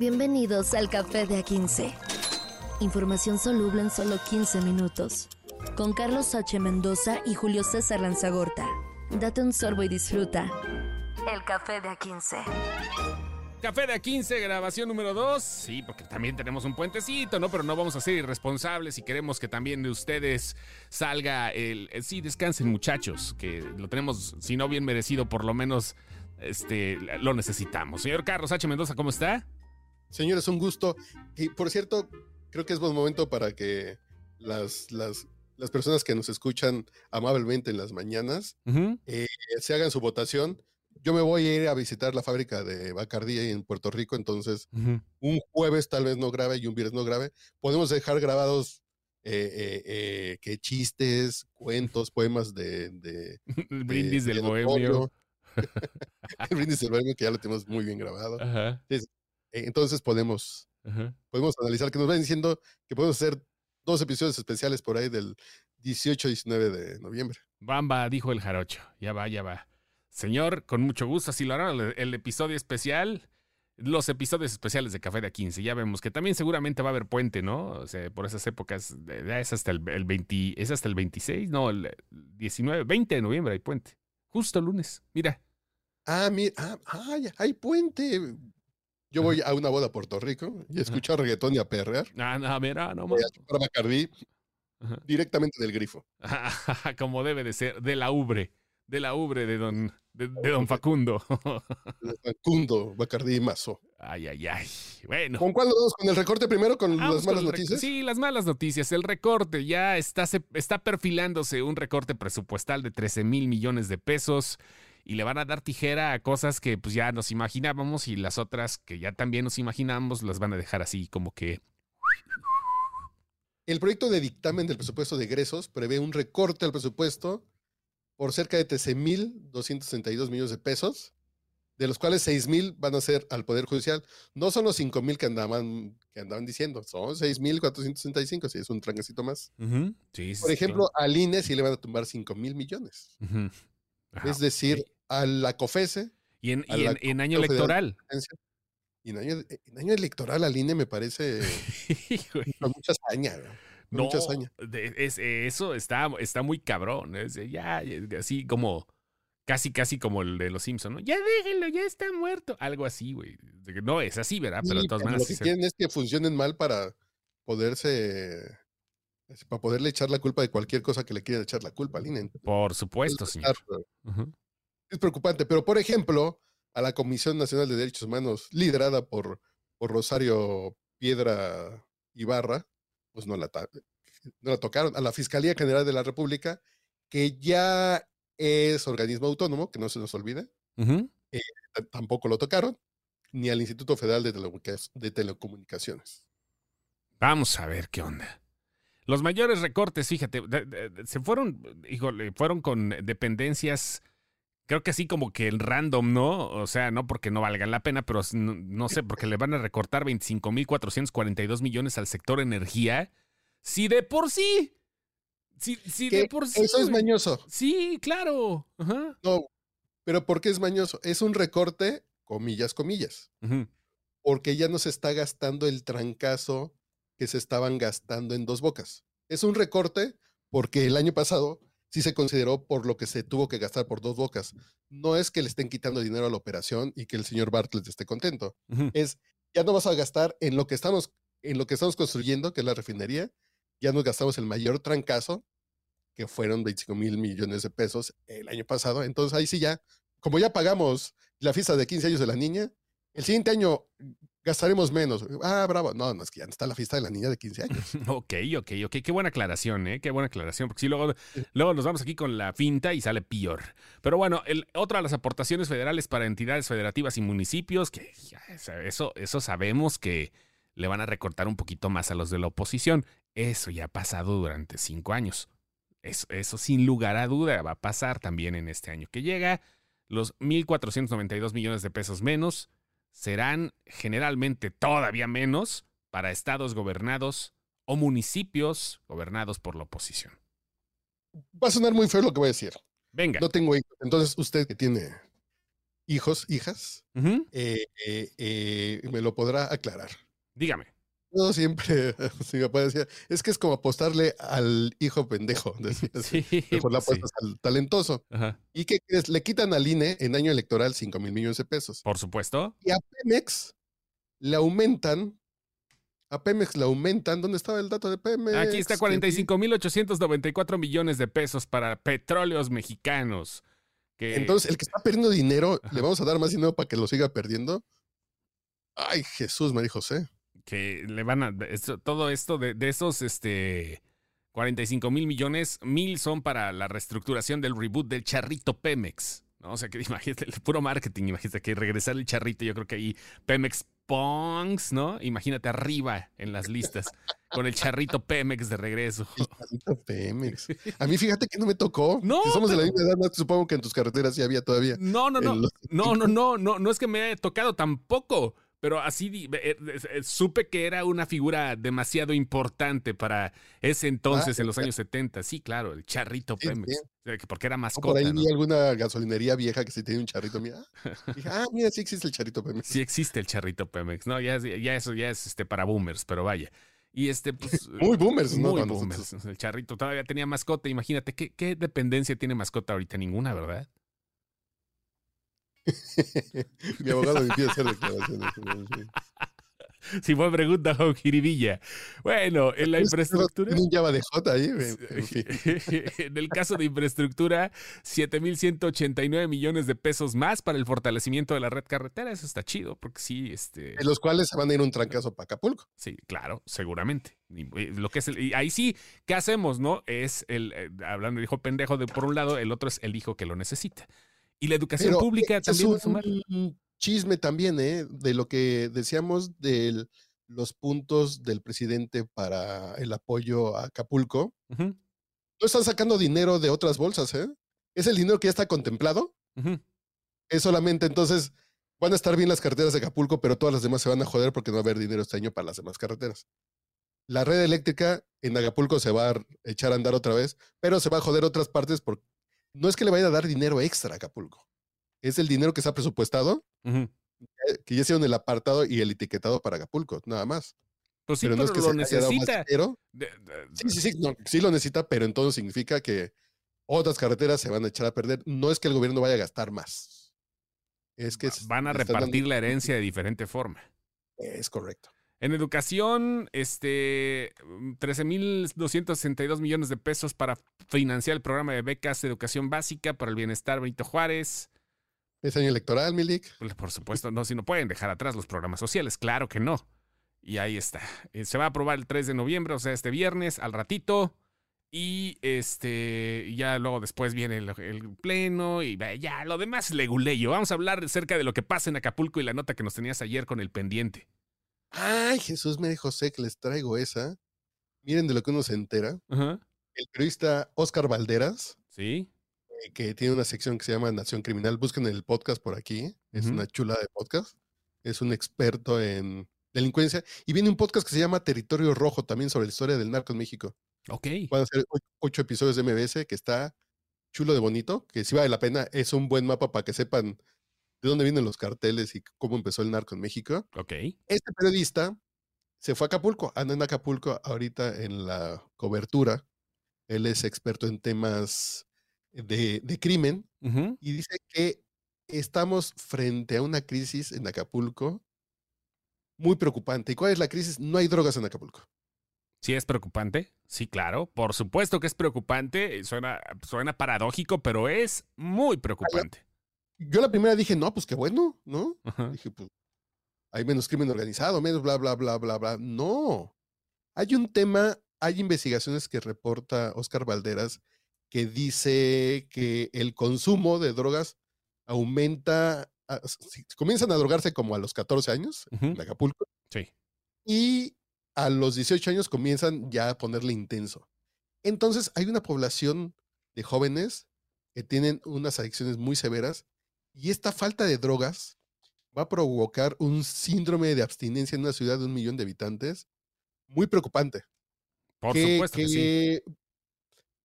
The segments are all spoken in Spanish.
Bienvenidos al Café de A15. Información soluble en solo 15 minutos. Con Carlos H. Mendoza y Julio César Lanzagorta. Date un sorbo y disfruta. El Café de A15. Café de A15, grabación número 2. Sí, porque también tenemos un puentecito, ¿no? Pero no vamos a ser irresponsables y queremos que también de ustedes salga el... eh, Sí, descansen muchachos, que lo tenemos, si no bien merecido, por lo menos este, lo necesitamos. Señor Carlos H. Mendoza, ¿cómo está? Señores, un gusto. Y por cierto, creo que es buen momento para que las, las, las personas que nos escuchan amablemente en las mañanas eh, se hagan su votación. Yo me voy a ir a visitar la fábrica de Bacardí en Puerto Rico, entonces un jueves tal vez no grabe y un viernes no grabe. Podemos dejar grabados eh, eh, que chistes, cuentos, poemas de... de El brindis de- del de bohemio. El brindis del bohemio que ya lo tenemos muy bien grabado. Ajá, Entonces podemos ajá. podemos analizar, que nos van diciendo que podemos hacer dos episodios especiales por ahí del 18-19 de noviembre. Bamba, dijo el jarocho. Ya va, ya va. Señor, con mucho gusto, así lo harán el, el episodio especial. Los episodios especiales de Café de 15. Ya vemos que también seguramente va a haber puente, ¿no? O sea, por esas épocas. de- Es hasta el, el 20, es hasta el 26, no, el 19, 20 de noviembre hay puente. Justo el lunes. Mira. Ah, mira, ah, ah, ya, hay puente. Yo voy a una boda a Puerto Rico y escucho a reggaetón y a perrear. Ah, no, mira, no más. a chupar Bacardí directamente del grifo. Como debe de ser, de la ubre. De la ubre de don, de, de don Facundo. Facundo, Bacardí y Mazo. Ay, ay, ay. Bueno. ¿Con cuál vamos? ¿Con el recorte primero? ¿Con Vamos las malas noticias? Sí, las malas noticias. El recorte ya está, se- está perfilándose un recorte presupuestal de 13 mil millones de pesos y le van a dar tijera a cosas que pues ya nos imaginábamos y las otras que ya también nos imaginamos las van a dejar así como que El proyecto de dictamen del presupuesto de egresos prevé un recorte al presupuesto por cerca de 13.262 millones de pesos, de los cuales 6.000 van a ser al Poder Judicial. No son los 5.000 que andaban, que andaban diciendo, son 6.465, si es un tranquecito más. Sí, Por sí, ejemplo, al INE sí le van a tumbar 5.000 millones. Ajá, es decir, ok. A la COFESE, y en, y en- en año electoral. y en año, en año electoral al INE me parece con mucha hazaña. ¿no? Mucha hazaña. es- eso está, está muy cabrón. es ya, así como, casi, casi como el de los Simpsons, ¿no? Ya déjenlo, ya está muerto. Algo así, güey. No es así, ¿verdad? Pero de todas maneras. lo que sí se- quieren es que funcionen mal para poderse, para poderle echar la culpa de cualquier cosa que le quieran echar la culpa al INE. Por supuesto, Es señor. Ujú. Es preocupante, pero por ejemplo, a la Comisión Nacional de Derechos Humanos, liderada por, por Rosario Piedra Ibarra, pues no la, no la tocaron. A la Fiscalía General de la República, que ya es organismo autónomo, que no se nos olvide, t- tampoco lo tocaron, ni al Instituto Federal de, Telecomunica- de Telecomunicaciones. Vamos a ver qué onda. Los mayores recortes, fíjate, de- de- de- se fueron, híjole, fueron con dependencias, creo que así como que en random, ¿no? O sea, no porque no valgan la pena, pero no, no sé, porque le van a recortar 25.442 millones al sector energía. Si de por sí. Si, si de por sí. Eso es mañoso. Sí, claro. Ajá. No, pero ¿por qué es mañoso? Es un recorte, comillas, comillas, porque ya no se está gastando el trancazo que se estaban gastando en dos bocas. Es un recorte porque el año pasado sí se consideró por lo que se tuvo que gastar por dos bocas. No es que le estén quitando dinero a la operación y que el señor Bartlett esté contento. Es, ya no vas a gastar en lo que estamos, en lo que estamos construyendo, que es la refinería, ya nos gastamos el mayor trancazo, que fueron 25 mil millones de pesos el año pasado. Entonces ahí sí ya, como ya pagamos la fiesta de 15 años de la niña, el siguiente año gastaremos menos. Ah, bravo. No, no, es que ya está la fiesta de la niña de 15 años. Ok, ok, ok. Qué buena aclaración, ¿eh? Qué buena aclaración. Porque si luego, luego nos vamos aquí con la finta y sale peor. Pero bueno, el, otra de las aportaciones federales para entidades federativas y municipios, que eso, eso sabemos que le van a recortar un poquito más a los de la oposición. Eso ya ha pasado durante cinco años. Eso, eso sin lugar a duda va a pasar también en este año que llega. Los 1.492 millones de pesos menos serán generalmente todavía menos para estados gobernados o municipios gobernados por la oposición. Va a sonar muy feo lo que voy a decir. Venga. No tengo hijos. Entonces, usted que tiene hijos, hijas, eh, eh, eh, me lo podrá aclarar. Dígame. No siempre, si me puede decir, es que es como apostarle al hijo pendejo, decía. Sí, Mejor le sí. apuestas al talentoso. Ajá. ¿Y qué crees? Le quitan al INE en año electoral 5 mil millones de pesos. Por supuesto. Y a Pemex le aumentan, a Pemex le aumentan, ¿dónde estaba el dato de Pemex? Aquí está Que vi. 45.894 millones de pesos para petróleos mexicanos. Que, Entonces, el que está perdiendo dinero, Ajá. ¿le vamos a dar más dinero para que lo siga perdiendo? Ay, Jesús, María José. Que le van a. esto- todo esto de, de esos este, 45 mil millones, mil son para la reestructuración del reboot del charrito Pemex. ¿no? O sea, que imagínate, el puro marketing, imagínate que regresar el charrito, yo creo que ahí Pemex Pongs, ¿no? Imagínate arriba en las listas, con el charrito Pemex de regreso. El maldito Pemex. A mí fíjate que no me tocó. No, que somos de la misma edad, supongo que en tus carreteras sí había todavía. No, no, no. los- No, no, no, no, no es que me haya tocado tampoco. Pero así eh, eh, supe que era una figura demasiado importante para ese entonces, en los años 70. Sí, claro, el charrito Sí, Pemex. que Porque era O por mascota. ahí ¿no? vi alguna gasolinería vieja que sí tiene un charrito. Mira, dije, ah, mira, sí existe el charrito Pemex. Sí existe el charrito Pemex. No, ya, es- ya eso ya es este para boomers, pero vaya. Y este, pues. Muy boomers, ¿no? Muy boomers. nosotros. El charrito todavía tenía mascota. Imagínate, ¿qué, qué dependencia tiene mascota ahorita? Ninguna, ¿verdad? Mi abogado me pide hacer declaraciones. Si fue pregunta con jiribilla. Bueno, en la infraestructura. Un Java de J ahí. en- fin. en el caso de infraestructura, 7.189 millones de pesos más para el fortalecimiento de la red carretera. Eso está chido, porque sí, este, De los cuales se van a ir un trancazo para Acapulco. sí, claro, seguramente. Lo que es el- y ahí sí, ¿qué hacemos, no? Es el, eh, hablando de hijo pendejo de por un lado, el otro es el hijo que lo necesita. Y la educación Pero pública es también va a sumar. un chisme también, ¿eh? De lo que decíamos de los puntos del presidente para el apoyo a Acapulco. No están sacando dinero de otras bolsas, ¿eh? Es el dinero que ya está contemplado. Es solamente entonces van a estar bien las carreteras de Acapulco, pero todas las demás se van a joder porque no va a haber dinero este año para las demás carreteras. La red eléctrica en Acapulco se va a echar a andar otra vez, pero se va a joder otras partes porque no es que le vaya a dar dinero extra a Acapulco. Es el dinero que está presupuestado, Ujú. eh, que ya hicieron el apartado y el etiquetado para Acapulco, nada más. Pues sí, pero pero, no es que lo se le haya dado más necesita. dinero. Sí, sí, sí, no, sí lo necesita, pero entonces significa que otras carreteras se van a echar a perder. No es que el gobierno vaya a gastar más. Es que van a dando- repartir la herencia de diferente forma. Es correcto. En educación, este, 13.262 millones de pesos para financiar el programa de becas de educación básica para el bienestar Benito Juárez. Es año electoral, Milik. Pues, Por supuesto, no, si no pueden dejar atrás los programas sociales, claro que no. Y ahí está. Eh, Se va a aprobar el 3 de noviembre, o sea, este viernes, al ratito. Y este, ya luego después viene el, el pleno y ya lo demás es leguleyo. Vamos a hablar acerca de lo que pasa en Acapulco y la nota que nos tenías ayer con el pendiente. Ay, Jesús me dijo, sé que les traigo esa. Miren de lo que uno se entera. Ajá. El periodista Oscar Valderas, Sí. eh, que tiene una sección que se llama Nación Criminal, busquen el podcast por aquí. Es una chula de podcast. Es un experto en delincuencia. Y viene un podcast que se llama Territorio Rojo, también sobre la historia del narco en México. Ok. Van a ser ocho, ocho episodios de MBS, que está chulo de bonito, que sí vale la pena. Es un buen mapa para que sepan de dónde vienen los carteles y cómo empezó el narco en México. Ok. Este periodista se fue a Acapulco, anda en Acapulco ahorita en la cobertura. Él es experto en temas de, de crimen y dice que estamos frente a una crisis en Acapulco muy preocupante. ¿Y cuál es la crisis? No hay drogas en Acapulco. Sí es preocupante, sí, claro, por supuesto que es preocupante, suena, suena paradójico, pero es muy preocupante. Yo la primera dije, no, pues qué bueno, ¿no? Ajá. Dije, pues hay menos crimen organizado, menos bla, bla, bla, bla, bla. No. Hay un tema, hay investigaciones que reporta Oscar Valderas que dice que el consumo de drogas aumenta, a- si- comienzan a drogarse como a los 14 años Ujú. en Acapulco Sí. y a los 18 años comienzan ya a ponerle intenso. Entonces hay una población de jóvenes que tienen unas adicciones muy severas y esta falta de drogas va a provocar un síndrome de abstinencia en una ciudad de un millón de habitantes muy preocupante. Por que, supuesto que, sí. que-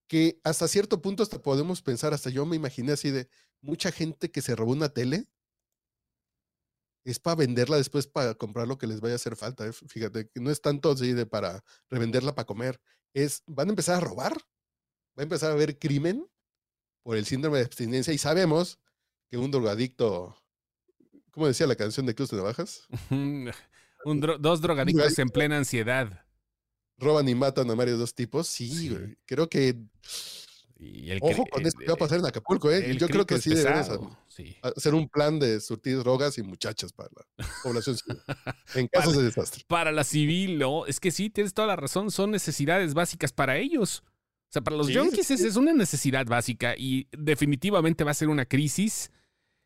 que hasta cierto punto hasta podemos pensar, hasta yo me imaginé así de mucha gente que se robó una tele es para venderla después para comprar lo que les vaya a hacer falta. ¿eh? Fíjate, que no es tanto así de para revenderla para comer. Es, van a empezar a robar, va a empezar a haber crimen por el síndrome de abstinencia y sabemos que un drogadicto, ¿cómo decía la canción de Cruz de Navajas? un dos drogadictos en plena ansiedad. Roban y matan a varios dos tipos. Sí, creo que Ojo con esto que va a pasar en Acapulco, ¿eh? Yo creo que sí debemos hacer un plan de surtir drogas y muchachas para la población civil, en casos de desastre. Para la civil, no, es que sí, tienes toda la razón, son necesidades básicas para ellos. O sea, para los yonkis es, una necesidad básica y definitivamente va a ser una crisis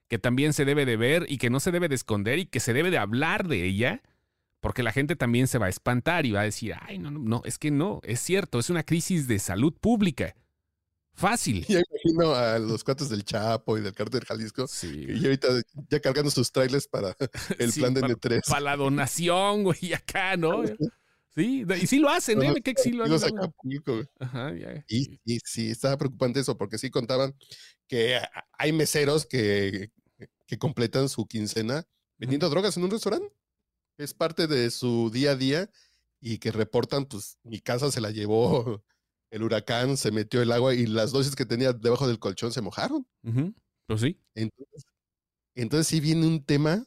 que también se debe de ver y que no se debe de esconder y que se debe de hablar de ella, porque la gente también se va a espantar y va a decir, ay, no, no, no, es que no, es cierto, es una crisis de salud pública. Fácil. Ya imagino a los cuates del Chapo y del Cártel Jalisco. Sí. Y ahorita ya cargando sus trailers para el plan de N3. Para la donación, güey, acá, ¿no? Sí, y sí lo hacen, ¿eh? Que sí lo hacen. Ajá, Y, y, sí, estaba preocupante eso, porque sí contaban que hay meseros que, que completan su quincena vendiendo drogas en un restaurante. Es parte de su día a día y que reportan, pues mi casa se la llevó el huracán, se metió el agua y las dosis que tenía debajo del colchón se mojaron. Pues sí. Entonces, entonces sí viene un tema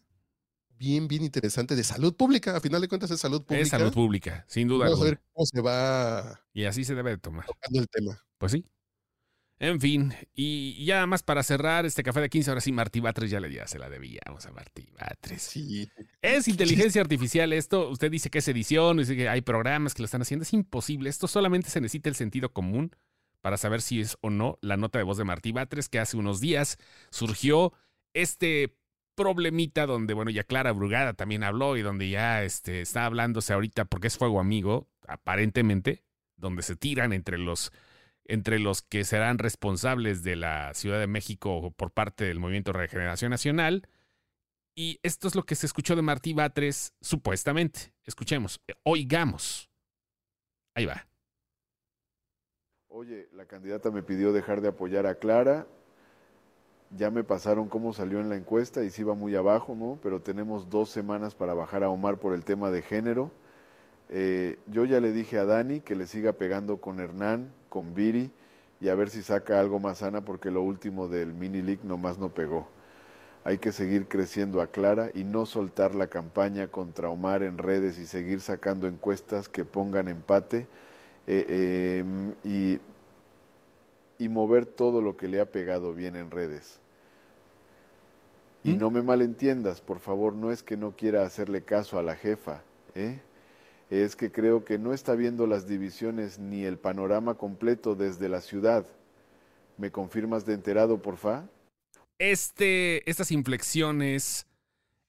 bien, bien interesante de salud pública. A final de cuentas es salud pública. Es salud pública, sin duda. Vamos a ver cómo se va. Y así se debe de tomar. Tocando el tema. Pues sí. En fin, y ya más para cerrar este café de 15, ahora sí, Martí Batres ya le ya se la debíamos a Martí Batres. Sí. Es inteligencia artificial esto. Usted dice que es edición, dice que hay programas que lo están haciendo. Es imposible. Esto solamente se necesita el sentido común para saber si es o no la nota de voz de Martí Batres, que hace unos días surgió este problemita donde, bueno, ya Clara Brugada también habló y donde ya este, está hablándose ahorita porque es fuego amigo, aparentemente, donde se tiran entre los entre los que serán responsables de la Ciudad de México por parte del Movimiento Regeneración Nacional. Y esto es lo que se escuchó de Martí Batres, supuestamente. Escuchemos, eh, oigamos. Ahí va. Oye, la candidata me pidió dejar de apoyar a Clara. Ya me pasaron cómo salió en la encuesta y sí va muy abajo, ¿no? Pero tenemos dos semanas para bajar a Omar por el tema de género. Eh, yo ya le dije a Dani que le siga pegando con Hernán, con Viri y a ver si saca algo más sana porque lo último del mini league nomás no pegó. Hay que seguir creciendo a Clara y no soltar la campaña contra Omar en redes y seguir sacando encuestas que pongan empate eh, em, y, y mover todo lo que le ha pegado bien en redes. Y ¿Mm? no me malentiendas, por favor, no es que no quiera hacerle caso a la jefa, ¿eh? es que creo que no está viendo las divisiones ni el panorama completo desde la ciudad. ¿Me confirmas de enterado, porfa? Este, estas inflexiones,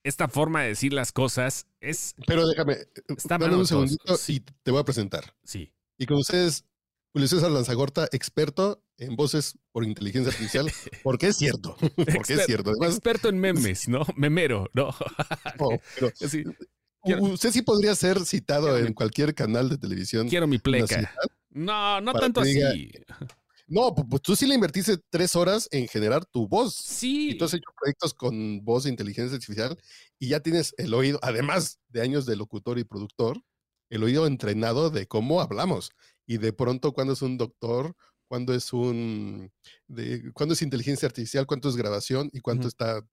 esta forma de decir las cosas es. Pero déjame, dame un segundito y te voy a presentar. Sí. Y con ustedes, Julio César Lanzagorta, experto en voces por inteligencia artificial, porque es cierto. porque es cierto. experto en memes, ¿no? Memero, ¿no? sí. Usted sí podría ser citado en cualquier canal de televisión. Quiero mi pleca. No, no tanto así. No, pues tú sí le invertiste tres horas en generar tu voz. Sí. Y tú has hecho proyectos con voz de inteligencia artificial y ya tienes el oído, además de años de locutor y productor, el oído entrenado de cómo hablamos. Y de pronto, cuando es un doctor, cuando es un. De, cuando es inteligencia artificial, cuánto es grabación y cuánto está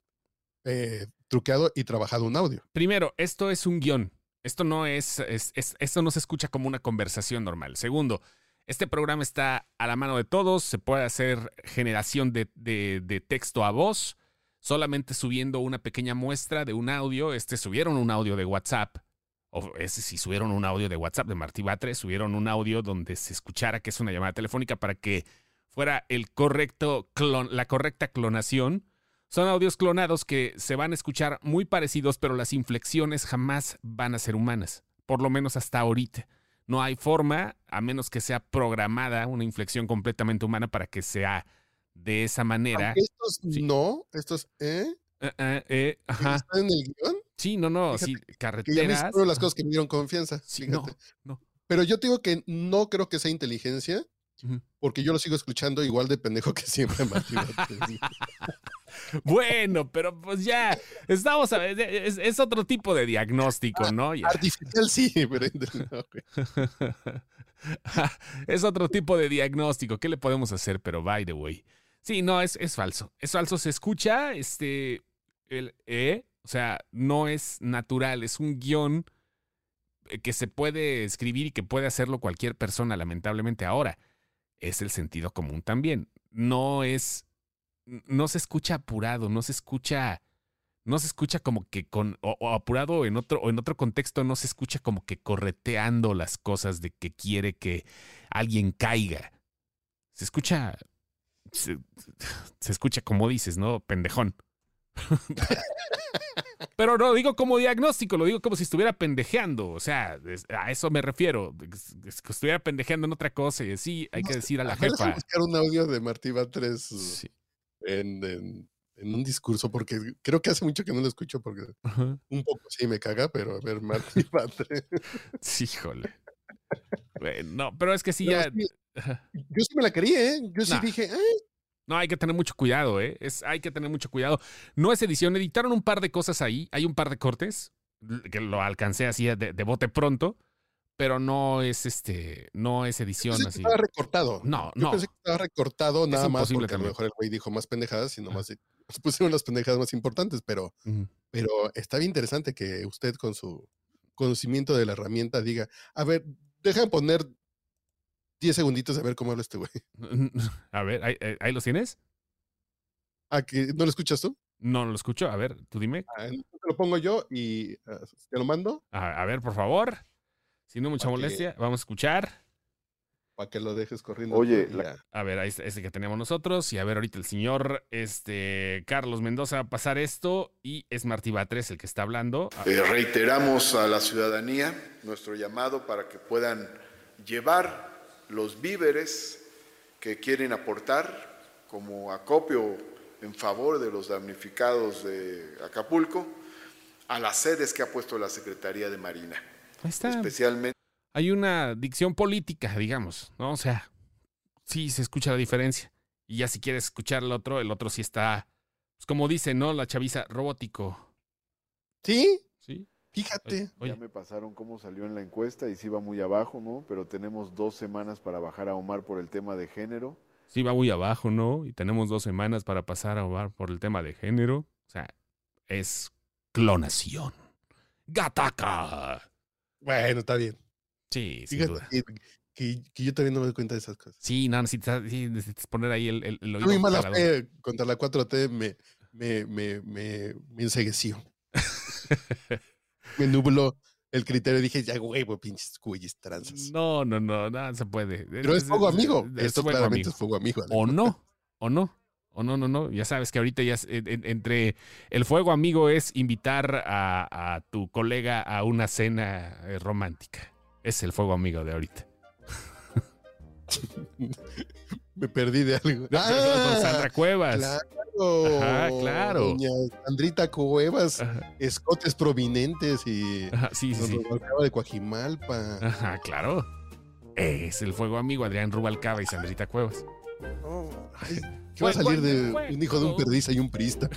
eh, truqueado y trabajado un audio. Primero, esto es un guion. Esto no es, esto no se escucha como una conversación normal. Segundo, este programa está a la mano de todos, se puede hacer generación de, de, texto a voz, solamente subiendo una pequeña muestra de un audio. Este subieron un audio de WhatsApp, o ese si subieron un audio de WhatsApp de Martí Batres, subieron un audio donde se escuchara que es una llamada telefónica para que fuera el correcto la correcta clonación son audios clonados que se van a escuchar muy parecidos, pero las inflexiones jamás van a ser humanas, por lo menos hasta ahorita. No hay forma, a menos que sea programada una inflexión completamente humana para que sea de esa manera. estos no, estos, ¿eh? Uh, eh ajá. ¿Están en el guion? Sí, no, no, sí, carreteras. Que las cosas que me dieron confianza. Sí, no, no. Pero yo digo que no creo que sea inteligencia, porque yo lo sigo escuchando igual de pendejo que siempre. Bueno, pero pues ya, estamos a ver, es, es otro tipo de diagnóstico, ¿no? Ya. Artificial sí, pero no, es otro tipo de diagnóstico. ¿Qué le podemos hacer? Pero by the way. Sí, no, es, es falso. Es falso. Se escucha, este, el E, o sea, no es natural. Es un guion eh, que se puede escribir y que puede hacerlo cualquier persona, lamentablemente. Ahora, es el sentido común también. No es, no se escucha apurado, no se escucha, no se escucha como que con, o, apurado en otro, o en otro contexto, no se escucha como que correteando las cosas de que quiere que alguien caiga. Se escucha, se escucha como dices, ¿no? Pendejón. Pero no lo digo como diagnóstico, lo digo como si estuviera pendejeando. O sea, es- a eso me refiero. Es- que estuviera pendejeando en otra cosa y así hay que decir a la jefa. buscar un audio de Martí Batres Sí. en, en- en un discurso, porque creo que hace mucho que no lo escucho, porque un poco sí me caga, pero a ver, Martí Batres. Sí, híjole. No, pero es que sí ya. yo sí me la creí, ¿eh? Yo sí Nah. dije, "Ah, No, hay que tener mucho cuidado, ¿eh? Es, hay que tener mucho cuidado. No es edición, editaron un par de cosas ahí, hay un par de cortes que lo alcancé así de, de bote pronto, pero no es este, no es edición pensé que así. estaba recortado. No, Yo no. pensé que estaba recortado nada más porque a lo mejor el güey dijo más pendejadas y nomás se- se pusieron las pendejadas más importantes, pero, Ujú. pero está bien interesante que usted con su conocimiento de la herramienta diga, a ver, déjame poner 10 segunditos a ver cómo habla este güey. A ver, ¿ahí, ahí- ahí los tienes? ¿A que no lo escuchas tú? No lo escucho. A ver, tú dime. Ah, te lo pongo yo y ah, te lo mando A, a ver, por favor. Si no mucha Pa' que- molestia, vamos a escuchar. para que lo dejes corriendo. Oye, la-. A ver, ahí está ese que tenemos nosotros. Y a ver, ahorita el señor este, Carlos Mendoza va a pasar esto. Y es Martí Batres el que está hablando. Ah, Eh, reiteramos a la ciudadanía nuestro llamado para que puedan llevar los víveres que quieren aportar como acopio en favor de los damnificados de Acapulco a las sedes que ha puesto la Secretaría de Marina, Ahí está. especialmente Hay una dicción política, digamos, ¿no? O sea, sí se escucha la diferencia. Y ya si quieres escuchar el otro, el otro sí está, pues como dice, ¿no? La chaviza robótico. Sí, ¿Sí? Fíjate. Oye, Ya me pasaron cómo salió en la encuesta y sí va muy abajo, ¿no? Pero tenemos dos semanas para bajar a Omar por el tema de género. sí va muy abajo, ¿no? Y tenemos dos semanas para pasar a hogar por el tema de género. O sea, es clonación. ¡Gataca! Bueno, está bien. Sí, sin Fíjate duda. que, que- que yo también no me doy cuenta de esas cosas. Sí, no, necesitas, sí, necesitas poner ahí el, el, el oído mi mala jalador. fe contra la 4T me, me, me, me, me ensegueció. me nubló el criterio. Dije, ya, güey, pues, pinches güeyes tranzas. No, no, no, no se puede. Pero es fuego amigo. es Esto fuego claramente amigo. es fuego amigo. O no, o no, o no, no, no. Ya sabes que ahorita ya es- en- en- entre el fuego amigo es invitar a, a tu colega a una cena eh, romántica. Es el fuego amigo de ahorita. Me perdí de algo. Con Sandra ¡Ah! Cuevas. Claro. Ajá, claro. Doña Sandrita Cuevas, Ajá, escotes prominentes y ajá, sí, sí, sí. Rubalcaba de Coajimalpa. Ajá, claro. Es el fuego amigo Adrián Rubalcaba y Sandrita Cuevas. Oh, ay, ¿Qué va a salir de un hijo de un fuego. perdiz y un priista?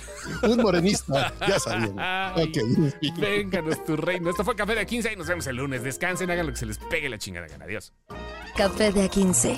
Un morenista, ya sabían. Ay, Ok. Vénganos tu reino. Esto fue Café de 15 y nos vemos el lunes. Descansen, hagan lo que se les pegue la chingada gana. Adiós. Café de A15.